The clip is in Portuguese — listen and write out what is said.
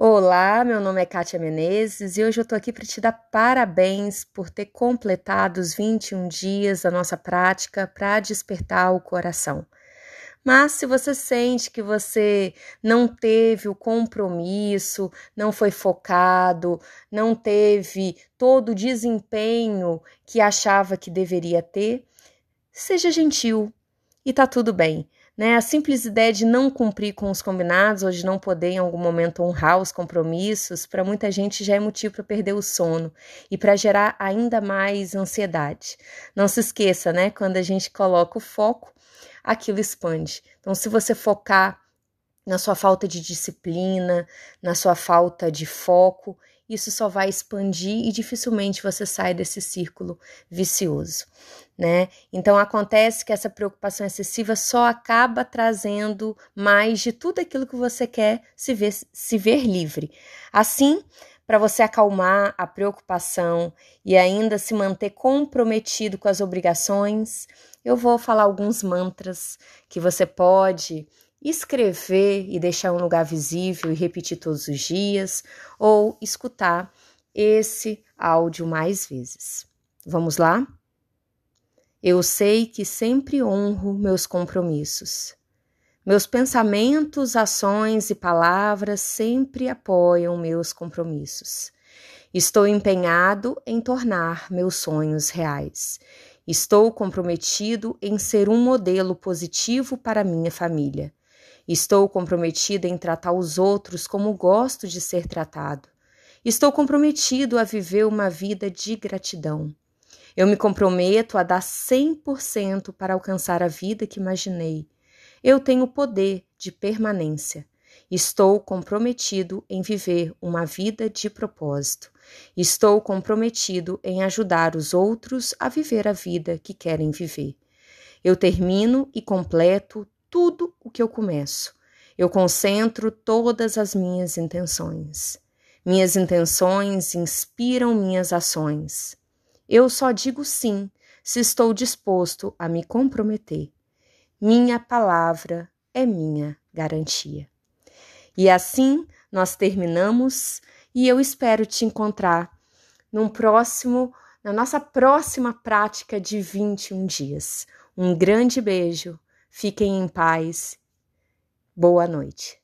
Olá, meu nome é Kátia Menezes e hoje eu tô aqui para te dar parabéns por ter completado os 21 dias da nossa prática para despertar o coração. Mas se você sente que você não teve o compromisso, não foi focado, não teve todo o desempenho que achava que deveria ter, seja gentil e tá tudo bem. Né? A simples ideia de não cumprir com os combinados ou de não poder em algum momento honrar os compromissos, para muita gente já é motivo para perder o sono e para gerar ainda mais ansiedade. Não se esqueça, né? Quando a gente coloca o foco, aquilo expande. Então, se você focar na sua falta de disciplina, na sua falta de foco, isso só vai expandir e dificilmente você sai desse círculo vicioso, né? Então acontece que essa preocupação excessiva só acaba trazendo mais de tudo aquilo que você quer se ver, se ver livre. Assim, para você acalmar a preocupação e ainda se manter comprometido com as obrigações, eu vou falar alguns mantras que você pode escrever e deixar um lugar visível e repetir todos os dias, ou escutar esse áudio mais vezes. Vamos lá? Eu sei que sempre honro meus compromissos. Meus pensamentos, ações e palavras sempre apoiam meus compromissos. Estou empenhado em tornar meus sonhos reais. Estou comprometido em ser um modelo positivo para minha família. Estou comprometido em tratar os outros como gosto de ser tratado. Estou comprometido a viver uma vida de gratidão. Eu me comprometo a dar 100% para alcançar a vida que imaginei. Eu tenho poder de permanência. Estou comprometido em viver uma vida de propósito. Estou comprometido em ajudar os outros a viver a vida que querem viver. Eu termino e completo tudo o que eu começo. Eu concentro todas as minhas intenções. Minhas intenções inspiram minhas ações. Eu só digo sim se estou disposto a me comprometer. Minha palavra é minha garantia. E assim nós terminamos e eu espero te encontrar num próximo, na nossa próxima prática de 21 dias. Um grande beijo Fiquem em paz. Boa noite.